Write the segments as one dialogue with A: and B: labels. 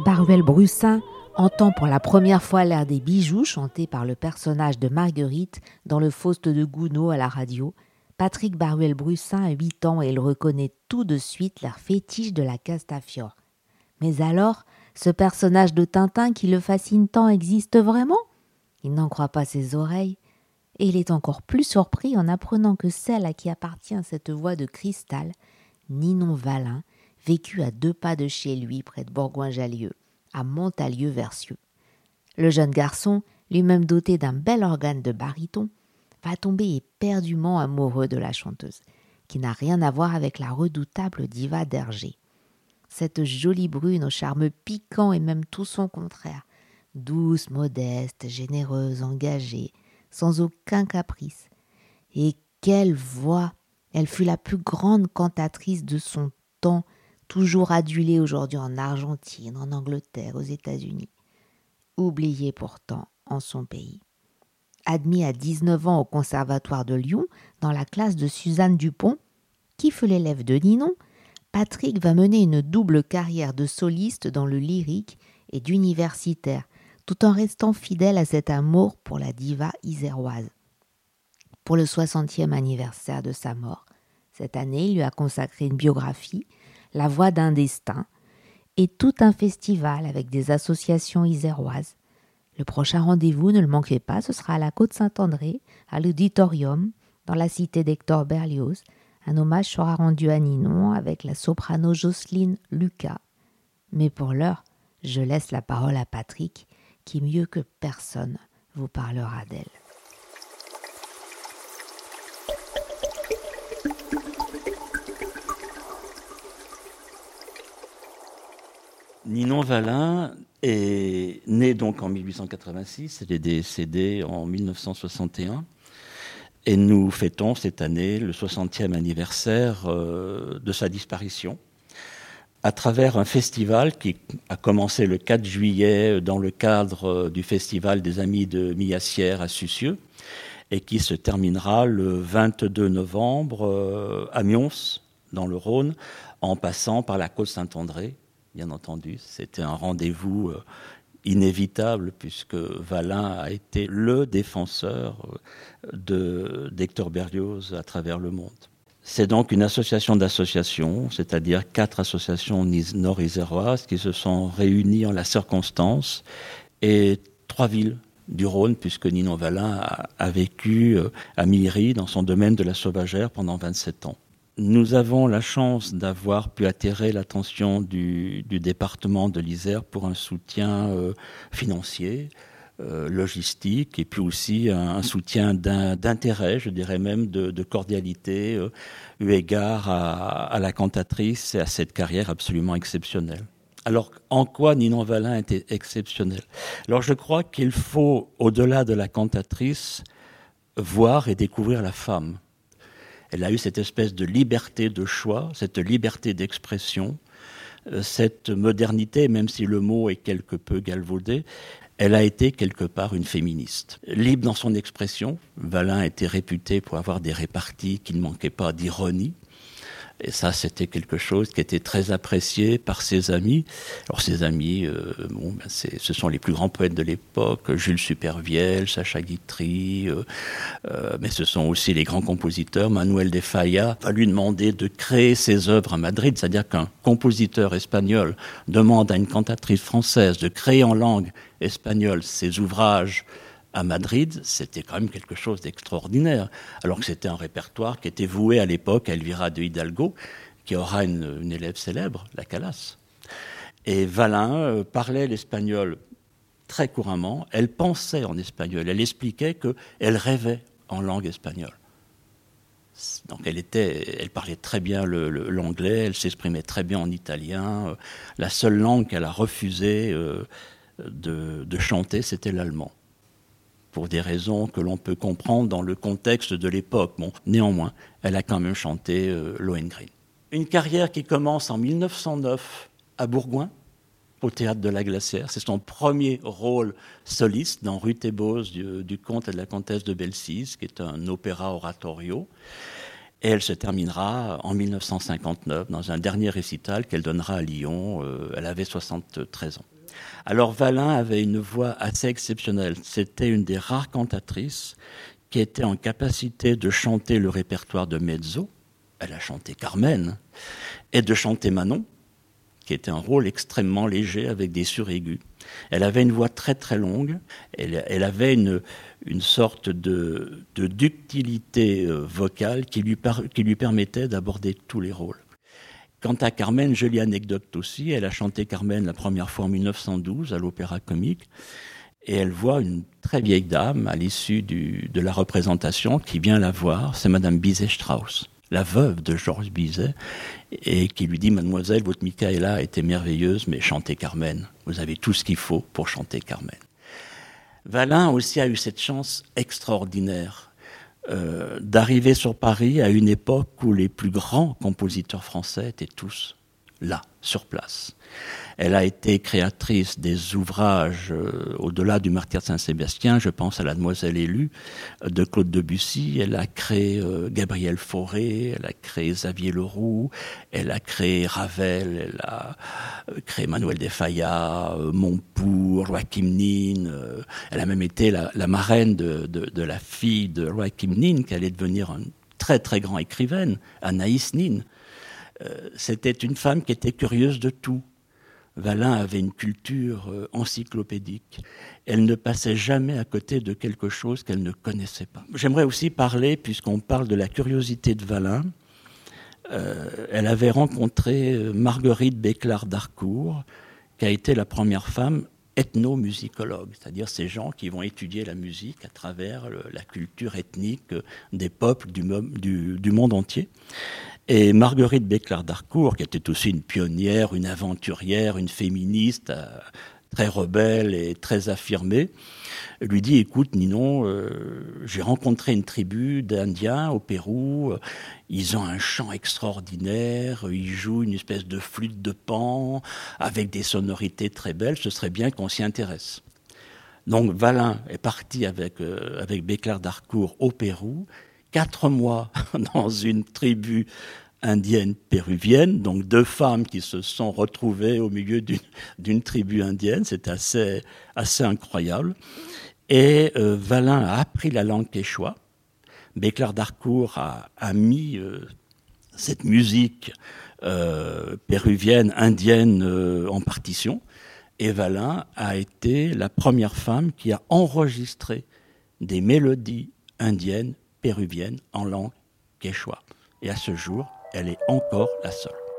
A: Patrick Baruel-Brussin entend pour la première fois l'air des bijoux chanté par le personnage de Marguerite dans le Faust de Gounod à la radio, Patrick Baruel-Brussin a 8 ans et il reconnaît tout de suite l'air fétiche de la Castafiore. Mais alors, ce personnage de Tintin qui le fascine tant existe vraiment? Il n'en croit pas ses oreilles. Et il est encore plus surpris en apprenant que celle à qui appartient cette voix de cristal, Ninon Valin, vécu à deux pas de chez lui, près de Bourgoin-Jallieu, à Montalieu-Versieux. Le jeune garçon, lui-même doté d'un bel organe de baryton, va tomber éperdument amoureux de la chanteuse, qui n'a rien à voir avec la redoutable diva d'Hergé. Cette jolie brune au charme piquant et même tout son contraire, douce, modeste, généreuse, engagée, sans aucun caprice. Et quelle voix Elle fut la plus grande cantatrice de son temps, toujours adulé aujourd'hui en Argentine, en Angleterre, aux États-Unis, oublié pourtant en son pays. Admis à 19 ans au Conservatoire de Lyon, dans la classe de Suzanne Dupont, qui fut l'élève de Ninon, Patrick va mener une double carrière de soliste dans le lyrique et d'universitaire, tout en restant fidèle à cet amour pour la diva iséroise. Pour le 60e anniversaire de sa mort, cette année, il lui a consacré une biographie la Voix d'un destin, et tout un festival avec des associations iséroises. Le prochain rendez-vous, ne le manquez pas, ce sera à la Côte Saint-André, à l'Auditorium, dans la cité d'Hector Berlioz. Un hommage sera rendu à Ninon avec la soprano Jocelyne Lucas. Mais pour l'heure, je laisse la parole à Patrick, qui mieux que personne vous parlera d'elle.
B: Ninon Valin est née donc en 1886, elle est décédée en 1961. Et nous fêtons cette année le 60e anniversaire euh, de sa disparition à travers un festival qui a commencé le 4 juillet dans le cadre euh, du festival des Amis de Millassière à Sucieux et qui se terminera le 22 novembre euh, à Mions, dans le Rhône, en passant par la côte Saint-André bien entendu. C'était un rendez-vous euh, inévitable puisque Valin a été le défenseur euh, d'Hector Berlioz à travers le monde. C'est donc une association d'associations, c'est-à-dire quatre associations nord-iséroises qui se sont réunies en la circonstance et trois villes du Rhône, puisque Ninon Valin a, vécu euh, à Millery dans son domaine de la sauvagère pendant 27 ans. Nous avons la chance d'avoir pu attirer l'attention du, département de l'Isère pour un soutien euh, financier, euh, logistique, et puis aussi un, soutien d'intérêt, je dirais même de, cordialité, euh, eu égard à, la cantatrice et à cette carrière absolument exceptionnelle. Alors, en quoi Ninon Valin était exceptionnel? Alors, je crois qu'il faut, au-delà de la cantatrice, voir et découvrir la femme elle a eu cette espèce de liberté de choix, cette liberté d'expression, euh, cette modernité, même si le mot est quelque peu galvaudé, elle a été quelque part une féministe. Libre dans son expression, Valin était réputé pour avoir des réparties qui ne manquaient pas d'ironie. Et ça, c'était quelque chose qui était très apprécié par ses amis. Alors ses amis, euh, bon, ben ce sont les plus grands poètes de l'époque, Jules Supervielle, Sacha Guitry, euh, euh, mais ce sont aussi les grands compositeurs. Manuel de Falla va lui demander de créer ses œuvres à Madrid, c'est-à-dire qu'un compositeur espagnol demande à une cantatrice française de créer en langue espagnole ses ouvrages à Madrid, c'était quand même quelque chose d'extraordinaire, alors que c'était un répertoire qui était voué à l'époque à Elvira de Hidalgo, qui aura une, élève célèbre, la Calas. Et Valin euh, parlait l'espagnol très couramment, elle pensait en espagnol, elle expliquait qu'elle rêvait en langue espagnole. Donc elle, était, elle parlait très bien l'anglais, elle s'exprimait très bien en italien. La seule langue qu'elle a refusé euh, de chanter, c'était l'allemand pour des raisons que l'on peut comprendre dans le contexte de l'époque. Bon, néanmoins, elle a quand même chanté euh, Lohengrin. Une carrière qui commence en 1909 à Bourgoin, au théâtre de la Glacière. C'est son premier rôle soliste dans Ruth et Bose du, comte et de la comtesse de Belsize, qui est un opéra oratorio. Et elle se terminera en 1959 dans un dernier récital qu'elle donnera à Lyon. Euh, elle avait 73 ans. Alors Valin avait une voix assez exceptionnelle. C'était une des rares cantatrices qui était en capacité de chanter le répertoire de mezzo. Elle a chanté Carmen et de chanter Manon, qui était un rôle extrêmement léger avec des suraigus. Elle avait une voix très très longue. Elle, avait une, sorte de, ductilité euh, vocale qui lui permettait d'aborder tous les rôles. Quant à Carmen, jolie anecdote aussi, elle a chanté Carmen la première fois en 1912 à l'Opéra Comique, et elle voit une très vieille dame à l'issue de la représentation qui vient la voir, c'est Madame Bizet-Strauss, la veuve de Georges Bizet, et qui lui dit Mademoiselle, votre Michaela était merveilleuse, mais chantez Carmen, vous avez tout ce qu'il faut pour chanter Carmen. Valin aussi a eu cette chance extraordinaire euh, d'arriver sur Paris à une époque où les plus grands compositeurs français étaient tous là, sur place. Elle a été créatrice des ouvrages euh, au-delà du martyr de Saint-Sébastien, je pense à La Demoiselle élue de Claude Debussy, elle a créé euh, Gabriel Fauré, elle a créé Xavier Leroux, elle a créé Ravel, elle a euh, créé Manuel de Falla, Montpour, Joachim Nin, elle a même été la, marraine de, de, la fille de Joachim Nin, qui allait devenir une très très grande écrivaine, Anaïs Nin. C'était une femme qui était curieuse de tout Valin avait une culture euh, encyclopédique. Elle ne passait jamais à côté de quelque chose qu'elle ne connaissait pas. J'aimerais aussi parler, puisqu'on parle de la curiosité de Valin, euh, elle avait rencontré euh, Marguerite Béclard d'Harcourt, qui a été la première femme ethnomusicologue, c'est-à-dire ces gens qui vont étudier la musique à travers la culture ethnique des peuples du monde entier. Et Marguerite Béclard d'Harcourt, qui était aussi une pionnière, une aventurière, une féministe, euh, très rebelle et très affirmée, lui dit écoute Ninon, euh, j'ai rencontré une tribu d'Indiens au Pérou, ils ont un chant extraordinaire, ils jouent une espèce de flûte de pan avec des sonorités très belles, ce serait bien qu'on s'y intéresse. Donc Valin est parti avec, euh, avec au Pérou, quatre mois dans une tribu indienne péruvienne, donc deux femmes qui se sont retrouvées au milieu d'une tribu indienne, c'est assez, incroyable. Et euh, Valin a appris la langue quechua. Béclar d'Harcourt a, a, mis euh, cette musique euh, péruvienne, indienne en partition. Et Valin a été la première femme qui a enregistré des mélodies indiennes péruvienne en langue quechua. Et à ce jour, elle est encore la seule.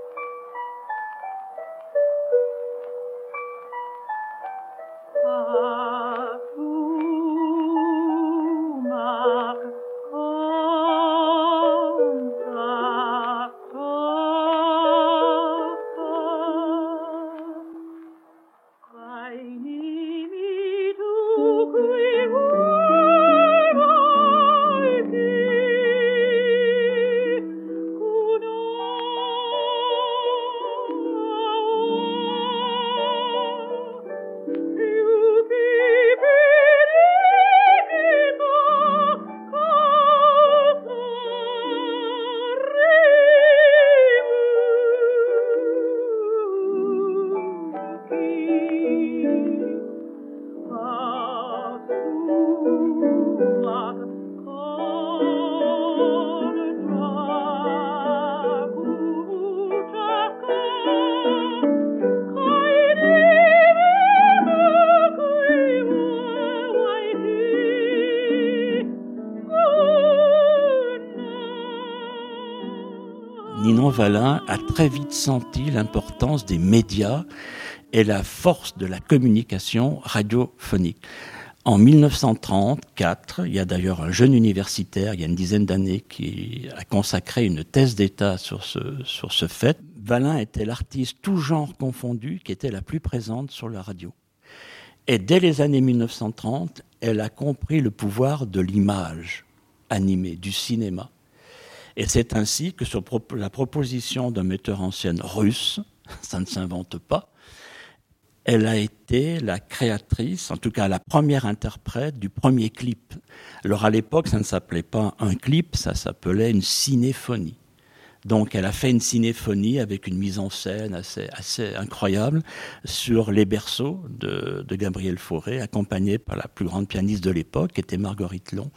B: Valin a très vite senti l'importance des médias et la force de la communication radiophonique. En 1934, il y a d'ailleurs un jeune universitaire, il y a une dizaine d'années, qui a consacré une thèse d'État sur ce, sur ce fait. Valin était l'artiste, tout genre confondu, qui était la plus présente sur la radio. Et dès les années 1930, elle a compris le pouvoir de l'image animée, du cinéma. Et c'est ainsi que sur la proposition d'un metteur en scène russe, ça ne s'invente pas, elle a été la créatrice, en tout cas la première interprète du premier clip. Alors à l'époque, ça ne s'appelait pas un clip, ça s'appelait une cinéphonie. Donc elle a fait une cinéphonie avec une mise en scène assez, incroyable sur les berceaux de, de Gabriel Fauré, accompagnée par la plus grande pianiste de l'époque, qui était Marguerite Long.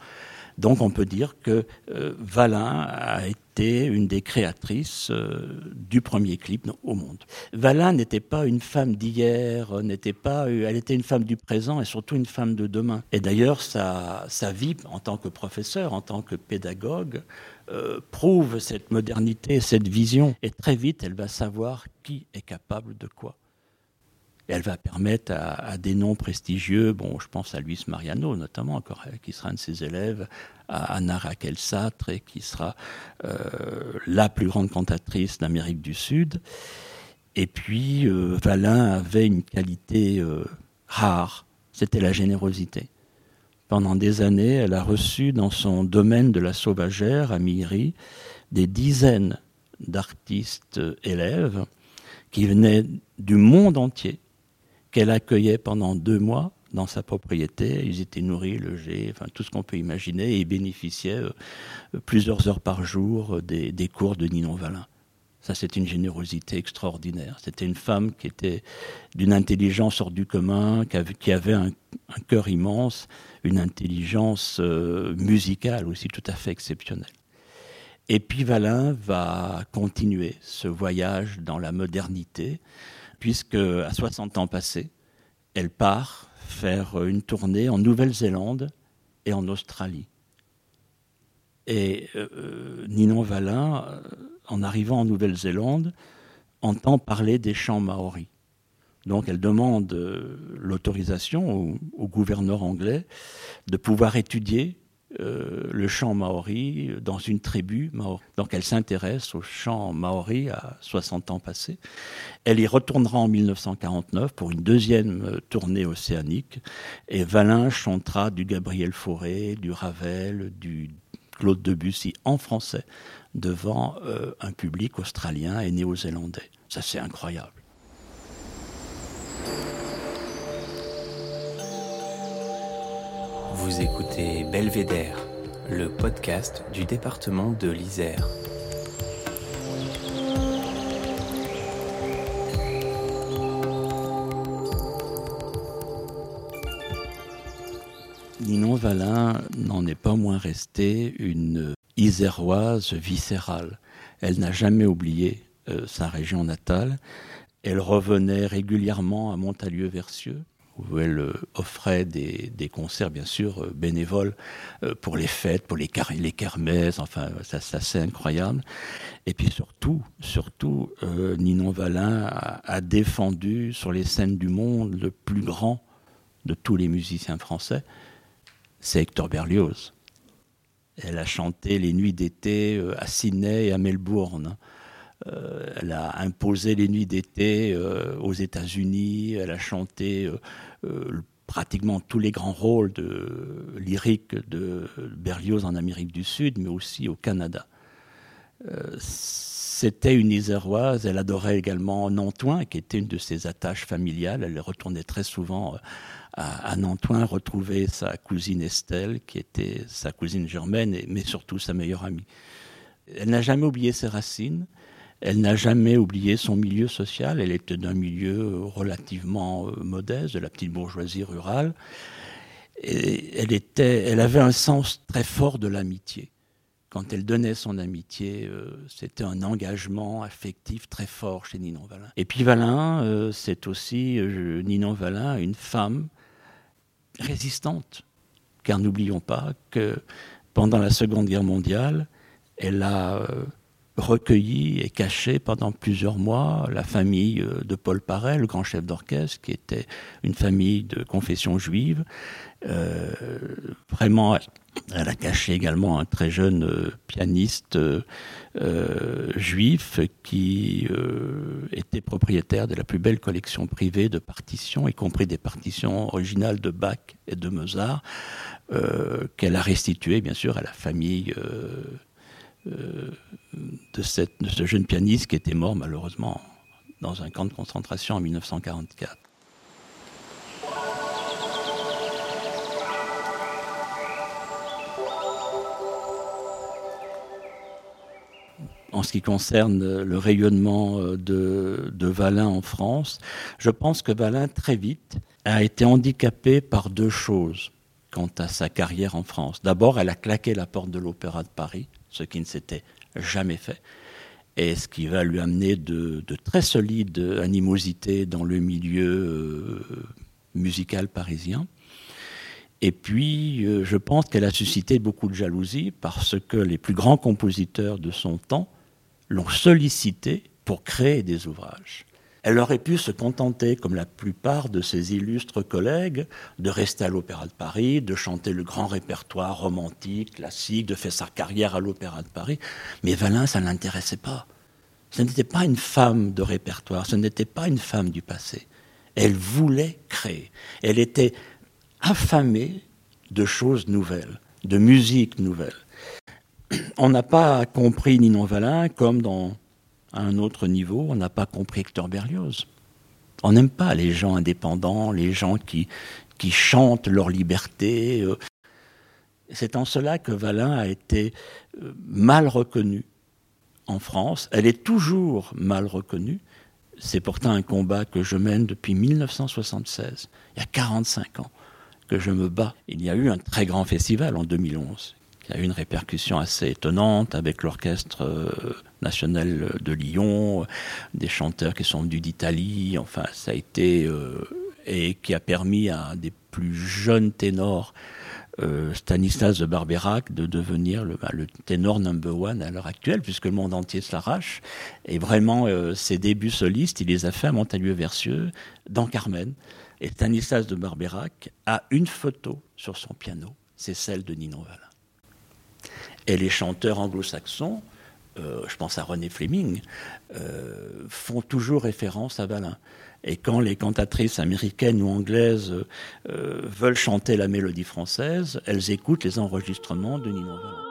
B: Donc on peut dire que euh, Valin a été une des créatrices euh, du premier clip au monde. Valin n'était pas une femme d'hier, n'était pas, elle était une femme du présent et surtout une femme de demain. Et d'ailleurs sa, sa vie en tant que professeur, en tant que pédagogue, euh, prouve cette modernité, cette vision. Et très vite, elle va savoir qui est capable de quoi elle va permettre à, des noms prestigieux, bon, je pense à Luis Mariano notamment, qui sera un de ses élèves, à Anna Raquel et qui sera euh, la plus grande cantatrice d'Amérique du Sud. Et puis, euh, Valin avait une qualité euh, rare, c'était la générosité. Pendant des années, elle a reçu dans son domaine de la sauvagère, à Miri, des dizaines d'artistes élèves qui venaient du monde entier qu'elle accueillait pendant deux mois dans sa propriété. Ils étaient nourris, logés, enfin tout ce qu'on peut imaginer, et ils bénéficiaient euh, plusieurs heures par jour des, cours de Ninon Valin. Ça, c'est une générosité extraordinaire. C'était une femme qui était d'une intelligence hors du commun, qui avait, un, cœur immense, une intelligence euh, musicale aussi tout à fait exceptionnelle. Et puis Valin va continuer ce voyage dans la modernité puisque à 60 ans passés, elle part faire une tournée en Nouvelle-Zélande et en Australie. Et euh, Ninon Valin, euh, en arrivant en Nouvelle-Zélande, entend parler des chants maoris. Donc elle demande euh, l'autorisation au, gouverneur anglais de pouvoir étudier euh, le chant maori dans une tribu maori. Donc elle s'intéresse au chant maori à 60 ans passés. Elle y retournera en 1949 pour une deuxième euh, tournée océanique et Valin chantera du Gabriel Fauré, du Ravel, du Claude Debussy en français devant euh, un public australien et néo-zélandais. Ça c'est incroyable.
C: Vous écoutez Belvédère, le podcast du département de l'Isère.
B: Ninon Valin n'en est pas moins restée une iséroise viscérale. Elle n'a jamais oublié euh, sa région natale. Elle revenait régulièrement à Montalieu-Versieux où elle euh, offrait des, concerts, bien sûr, euh, bénévoles euh, pour les fêtes, pour les, les kermesses, enfin, ça, c'est incroyable. Et puis surtout, surtout, Ninon Valin a, défendu sur les scènes du monde le plus grand de tous les musiciens français, c'est Hector Berlioz. Elle a chanté les nuits d'été à Sydney et à Melbourne. Euh, elle a imposé les nuits d'été euh, aux États-Unis. Elle a chanté euh, pratiquement tous les grands rôles de, lyriques de Berlioz en Amérique du Sud, mais aussi au Canada. C'était une iséroise. Elle adorait également Nantoin, qui était une de ses attaches familiales. Elle retournait très souvent à, à Nantoin retrouver sa cousine Estelle, qui était sa cousine germaine, mais surtout sa meilleure amie. Elle n'a jamais oublié ses racines. Elle n'a jamais oublié son milieu social. Elle était d'un milieu relativement euh, modeste, de la petite bourgeoisie rurale. Elle, elle avait un sens très fort de l'amitié. Quand elle donnait son amitié, euh, c'était un engagement affectif très fort chez Ninon Valin. Et puis Valin, euh, c'est aussi, Ninon Valin, une femme résistante. Car n'oublions pas que pendant la Seconde Guerre mondiale, elle a recueilli et caché pendant plusieurs mois la famille euh, de Paul Parel, le grand chef d'orchestre, qui était une famille de confession juive. Euh, vraiment, elle a caché également un très jeune euh, pianiste juif qui était propriétaire de la plus belle collection privée de partitions, y compris des partitions originales de Bach et de Mozart, qu'elle a restituées bien sûr à la famille de, cette, de ce jeune pianiste qui était mort malheureusement dans un camp de concentration en 1944. en ce qui concerne le rayonnement euh, de, de, Valin en France, je pense que Valin, très vite, a été handicapé par deux choses quant à sa carrière en France. D'abord, elle a claqué la porte de l'Opéra de Paris ce qui ne s'était jamais fait, et ce qui va lui amener de, très solides animosités dans le milieu euh, musical parisien. Et puis, euh, je pense qu'elle a suscité beaucoup de jalousie parce que les plus grands compositeurs de son temps l'ont sollicité pour créer des ouvrages. Elle aurait pu se contenter, comme la plupart de ses illustres collègues, de rester à l'Opéra de Paris, de chanter le grand répertoire romantique, classique, de faire sa carrière à l'Opéra de Paris. Mais Valin, ça ne l'intéressait pas. Ce n'était pas une femme de répertoire, ce n'était pas une femme du passé. Elle voulait créer. Elle était affamée de choses nouvelles, de musique nouvelle. On n'a pas compris Ninon Valin comme dans à un autre niveau, on n'a pas compris Hector Berlioz. On n'aime pas les gens indépendants, les gens qui, qui chantent leur liberté. Euh. C'est en cela que Valin a été euh, mal reconnu en France. Elle est toujours mal reconnue. C'est pourtant un combat que je mène depuis 1976, il y a 45 ans, que je me bats. Il y a eu un très grand festival en 2011 qui a eu une répercussion assez étonnante avec l'orchestre euh, national de Lyon, euh, des chanteurs qui sont venus d'Italie, enfin ça a été euh, et qui a permis à des plus jeunes ténors Stanislas de Barberac de devenir le, bah, le, ténor number one à l'heure actuelle, puisque le monde entier s'arrache. Et vraiment, ses débuts solistes, il les a fait à Montalieu-Versieux, dans Carmen. Et Stanislas de Barberac a une photo sur son piano, c'est celle de Ninon Valin. Et les chanteurs anglo-saxons, euh, je pense à René Fleming, euh, font toujours référence à Valin. Et quand les cantatrices américaines ou anglaises euh, veulent chanter la mélodie française, elles écoutent les enregistrements de Nino Valin.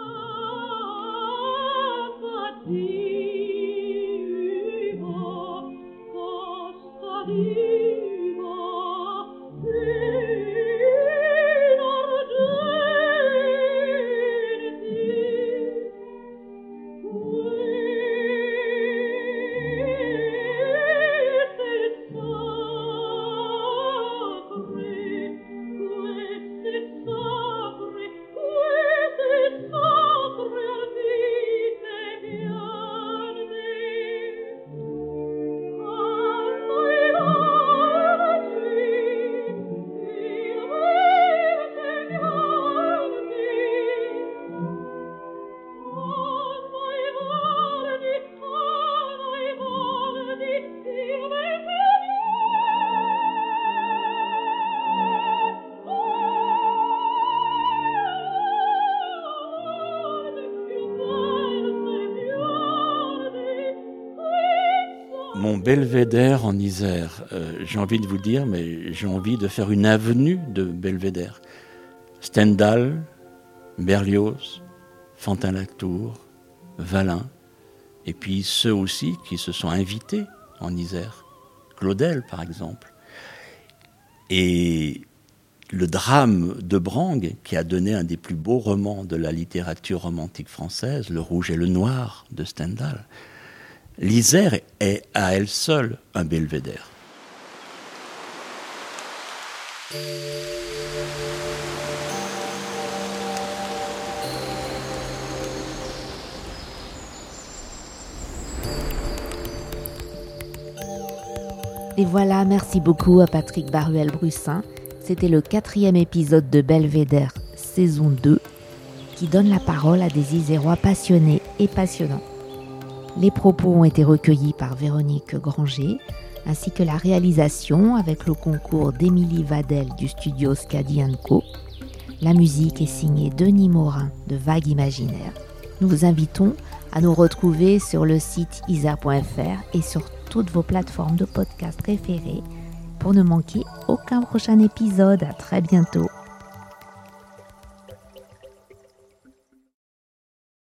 B: Belvédère en Isère. Euh, j'ai envie de vous dire, mais j'ai envie de faire une avenue de Belvédère. Stendhal, Berlioz, Fantin-Latour, Valin, et puis ceux aussi qui se sont invités en Isère. Claudel, par exemple. Et le drame de Brang, qui a donné un des plus beaux romans de la littérature romantique française, Le Rouge et le Noir de Stendhal, l'Isère est à elle seule un belvédère.
A: Et voilà, merci beaucoup à Patrick Baruel-Brussin. C'était le quatrième épisode de Belvédère, saison 2, qui donne la parole à des Isérois passionnés et passionnants. Les propos ont été recueillis par Véronique Granger, ainsi que la réalisation avec le concours d'Émilie Vadel du studio Scadi Co. La musique est signée Denis Morin de Vague Imaginaire. Nous vous invitons à nous retrouver sur le site isa.fr et sur toutes vos plateformes de podcast préférées pour ne manquer aucun prochain épisode. À très bientôt.